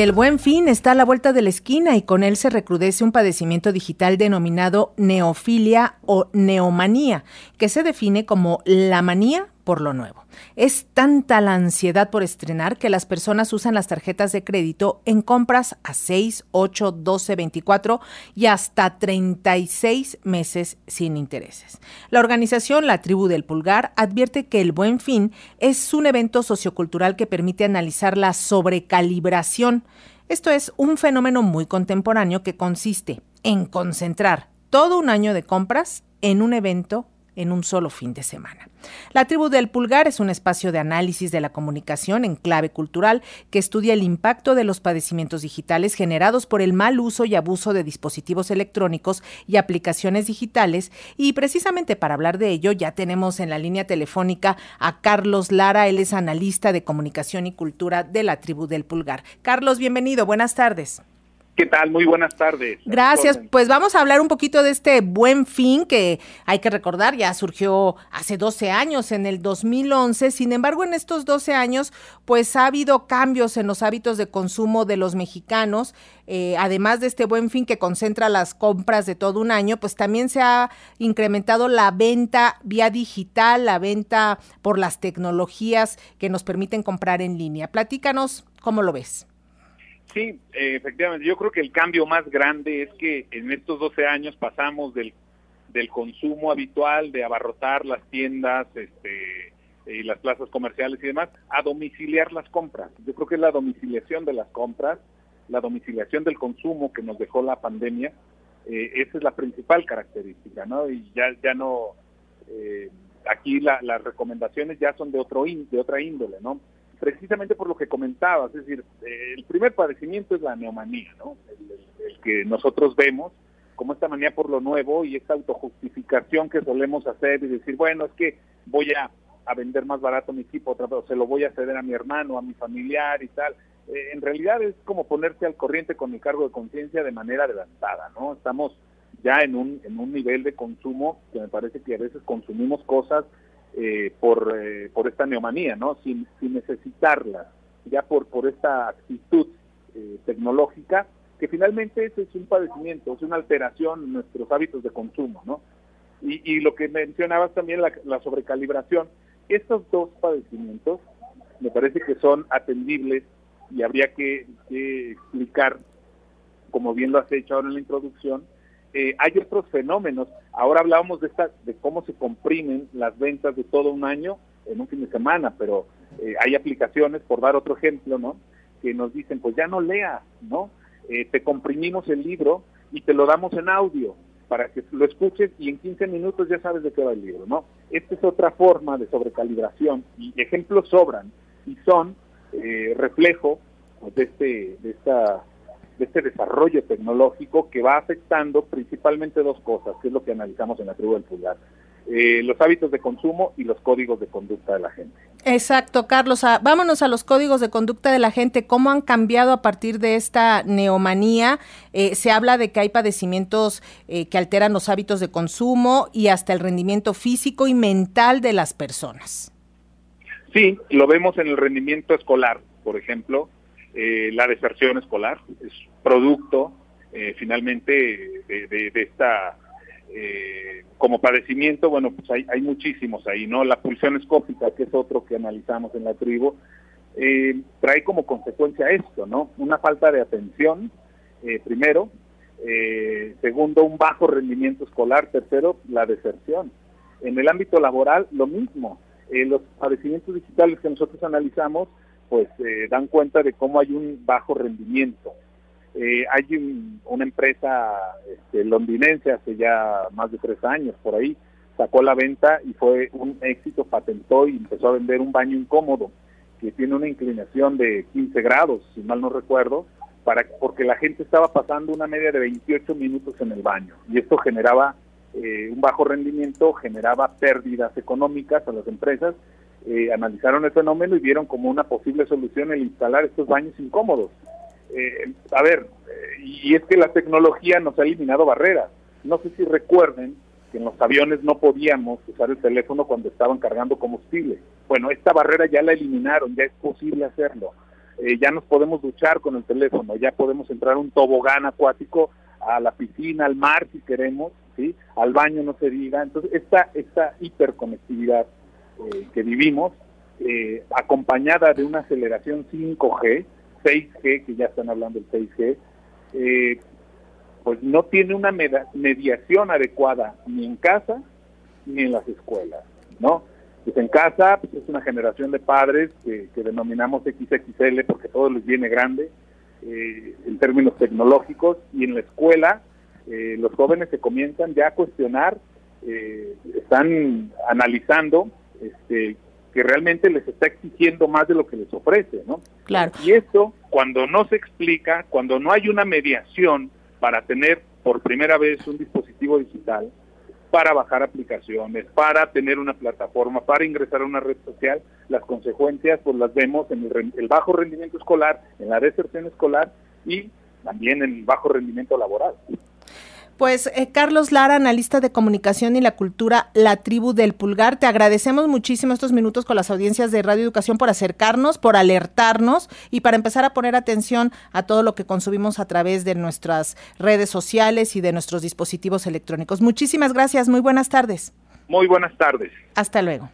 El buen fin está a la vuelta de la esquina y con él se recrudece un padecimiento digital denominado neofilia o neomanía, que se define como la manía por lo nuevo. Es tanta la ansiedad por estrenar que las personas usan las tarjetas de crédito en compras a 6, 8, 12, 24 y hasta 36 meses sin intereses. La organización La Tribu del Pulgar advierte que el Buen Fin es un evento sociocultural que permite analizar la sobrecalibración. Esto es un fenómeno muy contemporáneo que consiste en concentrar todo un año de compras en un evento en un solo fin de semana. La tribu del pulgar es un espacio de análisis de la comunicación en clave cultural que estudia el impacto de los padecimientos digitales generados por el mal uso y abuso de dispositivos electrónicos y aplicaciones digitales y precisamente para hablar de ello ya tenemos en la línea telefónica a Carlos Lara, él es analista de comunicación y cultura de la tribu del pulgar. Carlos, bienvenido, buenas tardes. ¿Qué tal? Muy buenas tardes. Gracias. Pues vamos a hablar un poquito de este buen fin que hay que recordar, ya surgió hace 12 años, en el 2011. Sin embargo, en estos 12 años, pues ha habido cambios en los hábitos de consumo de los mexicanos. Eh, además de este buen fin que concentra las compras de todo un año, pues también se ha incrementado la venta vía digital, la venta por las tecnologías que nos permiten comprar en línea. Platícanos, ¿cómo lo ves? Sí, eh, efectivamente. Yo creo que el cambio más grande es que en estos 12 años pasamos del, del consumo habitual, de abarrotar las tiendas este, y las plazas comerciales y demás, a domiciliar las compras. Yo creo que es la domiciliación de las compras, la domiciliación del consumo que nos dejó la pandemia, eh, esa es la principal característica, ¿no? Y ya, ya no, eh, aquí las recomendaciones ya son de, otro de otra índole, ¿no? Precisamente por lo que comentabas, es decir, eh, el primer padecimiento es la neomanía, ¿no? El, que nosotros vemos como esta manía por lo nuevo y esta autojustificación que solemos hacer y decir, bueno, es que voy a, vender más barato mi equipo, otra vez, o se lo voy a ceder a mi hermano, a mi familiar y tal. Eh, en realidad es como ponerse al corriente con el cargo de conciencia de manera adelantada, ¿no? Estamos ya en un, en un nivel de consumo que me parece que a veces consumimos cosas eh, por, eh, por esta neomanía, ¿no? Sin, sin necesitarla, ya por, por esta actitud eh, tecnológica, que finalmente eso es un padecimiento, es una alteración en nuestros hábitos de consumo, ¿no? Y, y lo que mencionabas también, la, la sobrecalibración, estos dos padecimientos me parece que son atendibles y habría que, que explicar, como bien lo has hecho ahora en la introducción, eh, hay otros fenómenos. Ahora hablábamos de, esta, de cómo se comprimen las ventas de todo un año en un fin de semana, pero eh, hay aplicaciones, por dar otro ejemplo, ¿no? Que nos dicen, pues ya no leas, ¿no? Eh, te comprimimos el libro y te lo damos en audio para que lo escuches y en 15 minutos ya sabes de qué va el libro, ¿no? Esta es otra forma de sobrecalibración y ejemplos sobran y son reflejo pues, de, este, de esta de este desarrollo tecnológico que va afectando principalmente dos cosas, que es lo que analizamos en la tribu del pulgar. Eh, los hábitos de consumo y los códigos de conducta de la gente. Exacto, Carlos. Ah, vámonos a los códigos de conducta de la gente. ¿Cómo han cambiado a partir de esta neomanía? Eh, se habla de que hay padecimientos eh, que alteran los hábitos de consumo y hasta el rendimiento físico y mental de las personas. Sí, lo vemos en el rendimiento escolar, por ejemplo. La deserción escolar, es producto eh, finalmente de, esta, eh, como padecimiento, bueno, pues hay, hay, muchísimos ahí, ¿no? La pulsión escópica, que es otro que analizamos en la tribu, trae como consecuencia esto, ¿no? Una falta de atención, primero, segundo, un bajo rendimiento escolar, tercero, la deserción. En el ámbito laboral, lo mismo. los padecimientos digitales que nosotros analizamos, pues eh, dan cuenta de cómo hay un bajo rendimiento. Eh, hay una empresa este, londinense hace ya más de tres años por ahí, sacó la venta y fue un éxito, patentó y empezó a vender un baño incómodo que tiene una inclinación de 15 grados, si mal no recuerdo, para porque la gente estaba pasando una media de 28 minutos en el baño y esto generaba eh, un bajo rendimiento, generaba pérdidas económicas a las empresas eh, analizaron el fenómeno y vieron como una posible solución el instalar estos baños incómodos. Eh, a ver, eh, y es que la tecnología nos ha eliminado barreras. No sé si recuerden que en los aviones no podíamos usar el teléfono cuando estaban cargando combustible. Bueno, esta barrera ya la eliminaron, ya es posible hacerlo. eh, ya nos podemos duchar con el teléfono, ya podemos entrar un tobogán acuático, a la piscina, al mar si queremos, ¿sí? al baño no se diga. Entonces, esta, esta hiperconectividad eh, que vivimos, eh, acompañada de una aceleración 5G, 6G, que ya están hablando del 6G, eh, pues no tiene una mediación adecuada ni en casa ni en las escuelas, ¿no? Pues en casa pues es una generación de padres que, denominamos XXL porque todo les viene grande eh, en términos tecnológicos y en la escuela eh, los jóvenes se comienzan ya a cuestionar, eh, están analizando este, que realmente les está exigiendo más de lo que les ofrece, ¿no? Claro. Y esto, cuando no se explica, cuando no hay una mediación para tener por primera vez un dispositivo digital, para bajar aplicaciones, para tener una plataforma, para ingresar a una red social, las consecuencias pues las vemos en el, el bajo rendimiento escolar, en la deserción escolar y también en el bajo rendimiento laboral. Pues eh, Carlos Lara, analista de comunicación y la cultura, la tribu del pulgar, te agradecemos muchísimo estos minutos con las audiencias de Radio Educación por acercarnos, por alertarnos y para empezar a poner atención a todo lo que consumimos a través de nuestras redes sociales y de nuestros dispositivos electrónicos. Muchísimas gracias, muy buenas tardes. Muy buenas tardes. Hasta luego.